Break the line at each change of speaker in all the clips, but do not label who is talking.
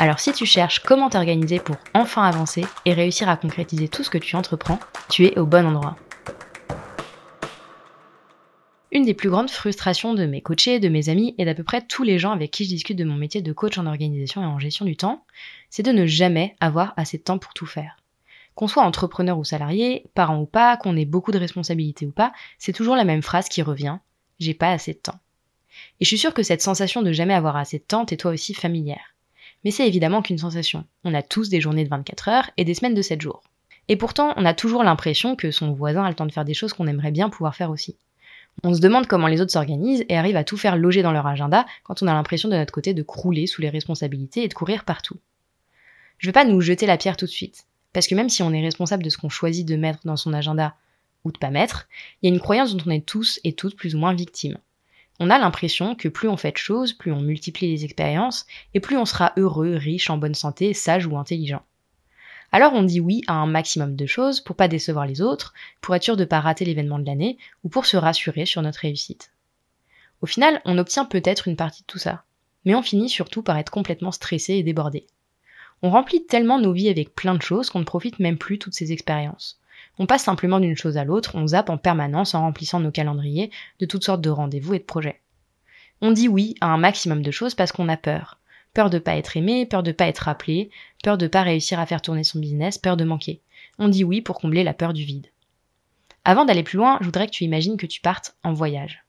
Alors si tu cherches comment t'organiser pour enfin avancer et réussir à concrétiser tout ce que tu entreprends, tu es au bon endroit. Une des plus grandes frustrations de mes coachés, de mes amis et d'à peu près tous les gens avec qui je discute de mon métier de coach en organisation et en gestion du temps, c'est de ne jamais avoir assez de temps pour tout faire. Qu'on soit entrepreneur ou salarié, parent ou pas, qu'on ait beaucoup de responsabilités ou pas, c'est toujours la même phrase qui revient j'ai pas assez de temps. Et je suis sûre que cette sensation de jamais avoir assez de temps est toi aussi familière mais c'est évidemment qu'une sensation. On a tous des journées de 24 heures et des semaines de 7 jours. Et pourtant, on a toujours l'impression que son voisin a le temps de faire des choses qu'on aimerait bien pouvoir faire aussi. On se demande comment les autres s'organisent et arrivent à tout faire loger dans leur agenda quand on a l'impression de notre côté de crouler sous les responsabilités et de courir partout. Je veux pas nous jeter la pierre tout de suite, parce que même si on est responsable de ce qu'on choisit de mettre dans son agenda ou de pas mettre, il y a une croyance dont on est tous et toutes plus ou moins victimes on a l'impression que plus on fait de choses, plus on multiplie les expériences, et plus on sera heureux, riche, en bonne santé, sage ou intelligent. Alors on dit oui à un maximum de choses pour pas décevoir les autres, pour être sûr de pas rater l'événement de l'année, ou pour se rassurer sur notre réussite. Au final, on obtient peut-être une partie de tout ça, mais on finit surtout par être complètement stressé et débordé. On remplit tellement nos vies avec plein de choses qu'on ne profite même plus toutes ces expériences. On passe simplement d'une chose à l'autre, on zappe en permanence en remplissant nos calendriers de toutes sortes de rendez-vous et de projets. On dit oui à un maximum de choses parce qu'on a peur. Peur de pas être aimé, peur de pas être appelé, peur de pas réussir à faire tourner son business, peur de manquer. On dit oui pour combler la peur du vide. Avant d'aller plus loin, je voudrais que tu imagines que tu partes en voyage.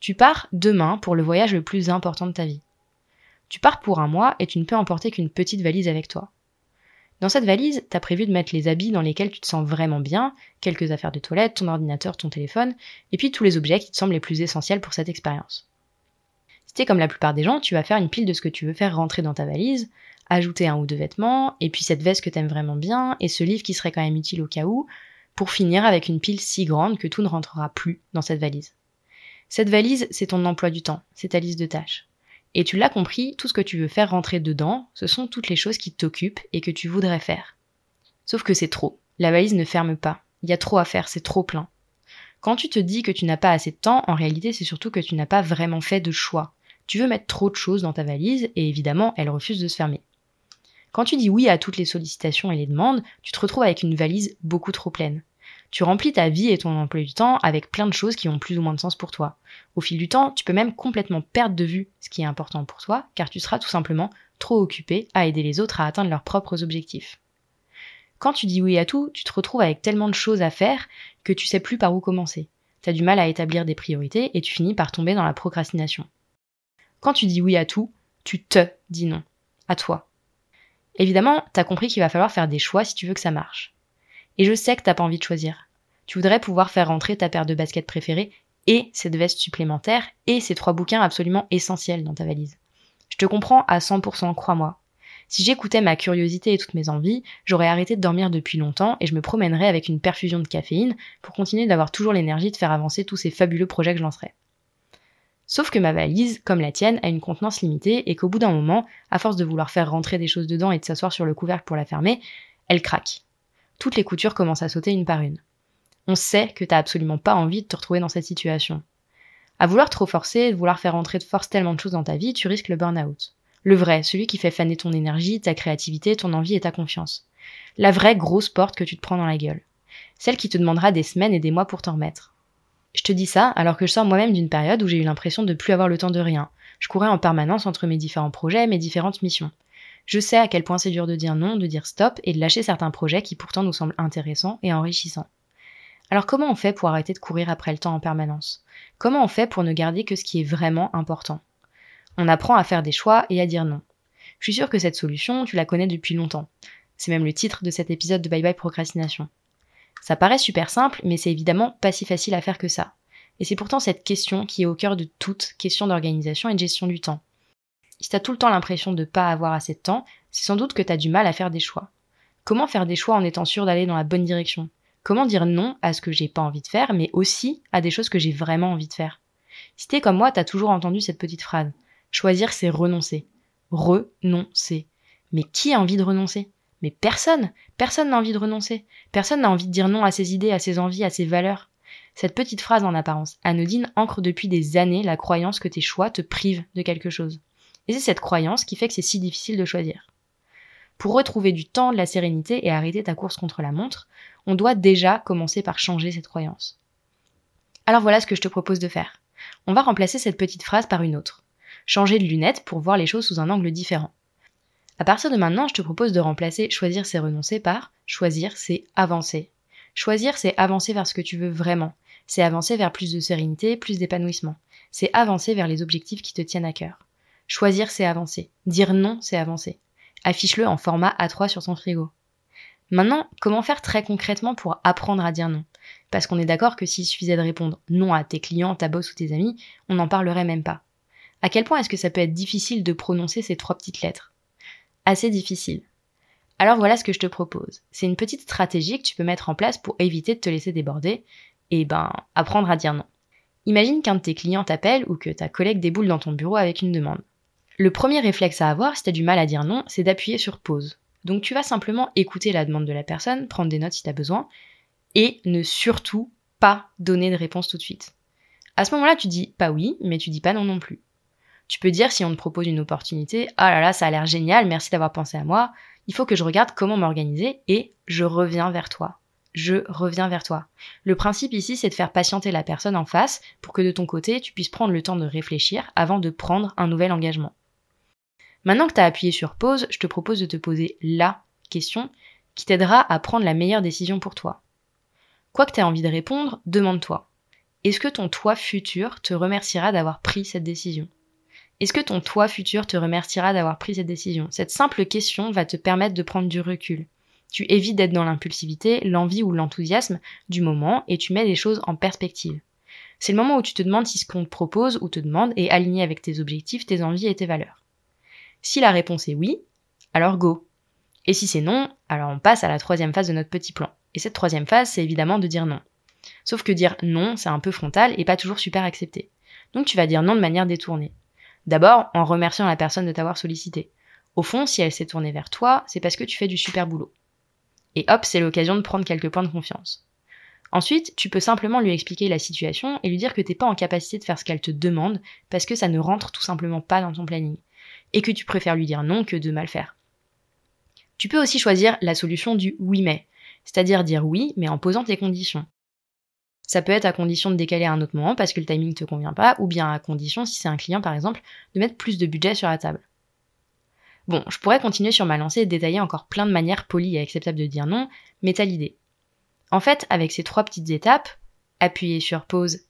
Tu pars demain pour le voyage le plus important de ta vie. Tu pars pour un mois et tu ne peux emporter qu'une petite valise avec toi. Dans cette valise, t'as prévu de mettre les habits dans lesquels tu te sens vraiment bien, quelques affaires de toilette, ton ordinateur, ton téléphone, et puis tous les objets qui te semblent les plus essentiels pour cette expérience. Si t'es comme la plupart des gens, tu vas faire une pile de ce que tu veux faire rentrer dans ta valise, ajouter un ou deux vêtements, et puis cette veste que t'aimes vraiment bien, et ce livre qui serait quand même utile au cas où, pour finir avec une pile si grande que tout ne rentrera plus dans cette valise. Cette valise, c'est ton emploi du temps, c'est ta liste de tâches. Et tu l'as compris, tout ce que tu veux faire rentrer dedans, ce sont toutes les choses qui t'occupent et que tu voudrais faire. Sauf que c'est trop. La valise ne ferme pas. Il y a trop à faire, c'est trop plein. Quand tu te dis que tu n'as pas assez de temps, en réalité c'est surtout que tu n'as pas vraiment fait de choix. Tu veux mettre trop de choses dans ta valise et évidemment elle refuse de se fermer. Quand tu dis oui à toutes les sollicitations et les demandes, tu te retrouves avec une valise beaucoup trop pleine. Tu remplis ta vie et ton emploi du temps avec plein de choses qui ont plus ou moins de sens pour toi. Au fil du temps, tu peux même complètement perdre de vue ce qui est important pour toi, car tu seras tout simplement trop occupé à aider les autres à atteindre leurs propres objectifs. Quand tu dis oui à tout, tu te retrouves avec tellement de choses à faire que tu sais plus par où commencer. Tu as du mal à établir des priorités et tu finis par tomber dans la procrastination. Quand tu dis oui à tout, tu te dis non. À toi. Évidemment, t'as compris qu'il va falloir faire des choix si tu veux que ça marche. Et je sais que t'as pas envie de choisir. Tu voudrais pouvoir faire rentrer ta paire de baskets préférée et cette veste supplémentaire et ces trois bouquins absolument essentiels dans ta valise. Je te comprends à 100%, crois-moi. Si j'écoutais ma curiosité et toutes mes envies, j'aurais arrêté de dormir depuis longtemps et je me promènerais avec une perfusion de caféine pour continuer d'avoir toujours l'énergie de faire avancer tous ces fabuleux projets que je lancerais. Sauf que ma valise, comme la tienne, a une contenance limitée et qu'au bout d'un moment, à force de vouloir faire rentrer des choses dedans et de s'asseoir sur le couvercle pour la fermer, elle craque toutes les coutures commencent à sauter une par une. On sait que t'as absolument pas envie de te retrouver dans cette situation. À vouloir trop forcer, vouloir faire entrer de force tellement de choses dans ta vie, tu risques le burn-out. Le vrai, celui qui fait faner ton énergie, ta créativité, ton envie et ta confiance. La vraie grosse porte que tu te prends dans la gueule. Celle qui te demandera des semaines et des mois pour t'en remettre. Je te dis ça alors que je sors moi-même d'une période où j'ai eu l'impression de plus avoir le temps de rien. Je courais en permanence entre mes différents projets, mes différentes missions. Je sais à quel point c'est dur de dire non, de dire stop et de lâcher certains projets qui pourtant nous semblent intéressants et enrichissants. Alors comment on fait pour arrêter de courir après le temps en permanence? Comment on fait pour ne garder que ce qui est vraiment important? On apprend à faire des choix et à dire non. Je suis sûre que cette solution, tu la connais depuis longtemps. C'est même le titre de cet épisode de Bye Bye Procrastination. Ça paraît super simple, mais c'est évidemment pas si facile à faire que ça. Et c'est pourtant cette question qui est au cœur de toute question d'organisation et de gestion du temps. Si t'as tout le temps l'impression de pas avoir assez de temps, c'est sans doute que t'as du mal à faire des choix. Comment faire des choix en étant sûr d'aller dans la bonne direction? Comment dire non à ce que j'ai pas envie de faire, mais aussi à des choses que j'ai vraiment envie de faire? Si t'es comme moi, t'as toujours entendu cette petite phrase. Choisir, c'est renoncer. Renoncer. Mais qui a envie de renoncer? Mais personne Personne n'a envie de renoncer. Personne n'a envie de dire non à ses idées, à ses envies, à ses valeurs. Cette petite phrase en apparence anodine ancre depuis des années la croyance que tes choix te privent de quelque chose. Et c'est cette croyance qui fait que c'est si difficile de choisir. Pour retrouver du temps, de la sérénité et arrêter ta course contre la montre, on doit déjà commencer par changer cette croyance. Alors voilà ce que je te propose de faire. On va remplacer cette petite phrase par une autre. Changer de lunettes pour voir les choses sous un angle différent. À partir de maintenant, je te propose de remplacer choisir c'est renoncer par choisir c'est avancer. Choisir c'est avancer vers ce que tu veux vraiment. C'est avancer vers plus de sérénité, plus d'épanouissement. C'est avancer vers les objectifs qui te tiennent à cœur. Choisir c'est avancer. Dire non c'est avancer. Affiche-le en format A3 sur son frigo. Maintenant, comment faire très concrètement pour apprendre à dire non? Parce qu'on est d'accord que s'il suffisait de répondre non à tes clients, ta boss ou tes amis, on n'en parlerait même pas. À quel point est-ce que ça peut être difficile de prononcer ces trois petites lettres? Assez difficile. Alors voilà ce que je te propose. C'est une petite stratégie que tu peux mettre en place pour éviter de te laisser déborder et ben apprendre à dire non. Imagine qu'un de tes clients t'appelle ou que ta collègue déboule dans ton bureau avec une demande. Le premier réflexe à avoir si tu as du mal à dire non, c'est d'appuyer sur pause. Donc tu vas simplement écouter la demande de la personne, prendre des notes si tu as besoin, et ne surtout pas donner de réponse tout de suite. À ce moment-là, tu dis pas oui, mais tu dis pas non non plus. Tu peux dire si on te propose une opportunité, ah là là, ça a l'air génial, merci d'avoir pensé à moi, il faut que je regarde comment m'organiser et je reviens vers toi. Je reviens vers toi. Le principe ici, c'est de faire patienter la personne en face pour que de ton côté, tu puisses prendre le temps de réfléchir avant de prendre un nouvel engagement. Maintenant que tu as appuyé sur pause, je te propose de te poser la question qui t'aidera à prendre la meilleure décision pour toi. Quoi que tu aies envie de répondre, demande-toi. Est-ce que ton toi futur te remerciera d'avoir pris cette décision? Est-ce que ton toi futur te remerciera d'avoir pris cette décision? Cette simple question va te permettre de prendre du recul. Tu évites d'être dans l'impulsivité, l'envie ou l'enthousiasme du moment et tu mets les choses en perspective. C'est le moment où tu te demandes si ce qu'on te propose ou te demande est aligné avec tes objectifs, tes envies et tes valeurs. Si la réponse est oui, alors go. Et si c'est non, alors on passe à la troisième phase de notre petit plan. Et cette troisième phase, c'est évidemment de dire non. Sauf que dire non, c'est un peu frontal et pas toujours super accepté. Donc tu vas dire non de manière détournée. D'abord, en remerciant la personne de t'avoir sollicité. Au fond, si elle s'est tournée vers toi, c'est parce que tu fais du super boulot. Et hop, c'est l'occasion de prendre quelques points de confiance. Ensuite, tu peux simplement lui expliquer la situation et lui dire que t'es pas en capacité de faire ce qu'elle te demande parce que ça ne rentre tout simplement pas dans ton planning et que tu préfères lui dire non que de mal faire. Tu peux aussi choisir la solution du oui mais, c'est-à-dire dire oui mais en posant tes conditions. Ça peut être à condition de décaler à un autre moment parce que le timing ne te convient pas, ou bien à condition, si c'est un client par exemple, de mettre plus de budget sur la table. Bon, je pourrais continuer sur ma lancée et détailler encore plein de manières polies et acceptables de dire non, mais t'as l'idée. En fait, avec ces trois petites étapes, appuyer sur pause,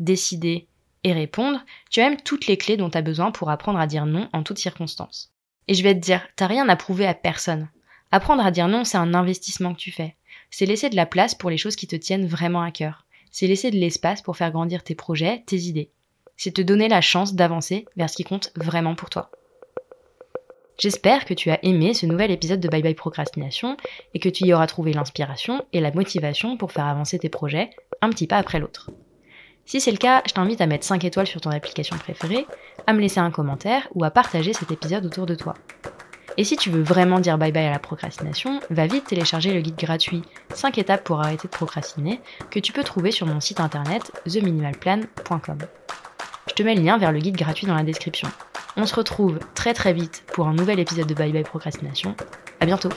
décider et répondre, tu as même toutes les clés dont tu as besoin pour apprendre à dire non en toutes circonstances. Et je vais te dire, t'as rien à prouver à personne. Apprendre à dire non, c'est un investissement que tu fais. C'est laisser de la place pour les choses qui te tiennent vraiment à cœur. C'est laisser de l'espace pour faire grandir tes projets, tes idées. C'est te donner la chance d'avancer vers ce qui compte vraiment pour toi. J'espère que tu as aimé ce nouvel épisode de Bye Bye Procrastination et que tu y auras trouvé l'inspiration et la motivation pour faire avancer tes projets un petit pas après l'autre. Si c'est le cas, je t'invite à mettre 5 étoiles sur ton application préférée, à me laisser un commentaire ou à partager cet épisode autour de toi. Et si tu veux vraiment dire bye bye à la procrastination, va vite télécharger le guide gratuit 5 étapes pour arrêter de procrastiner que tu peux trouver sur mon site internet theminimalplan.com. Je te mets le lien vers le guide gratuit dans la description. On se retrouve très très vite pour un nouvel épisode de Bye Bye Procrastination. À bientôt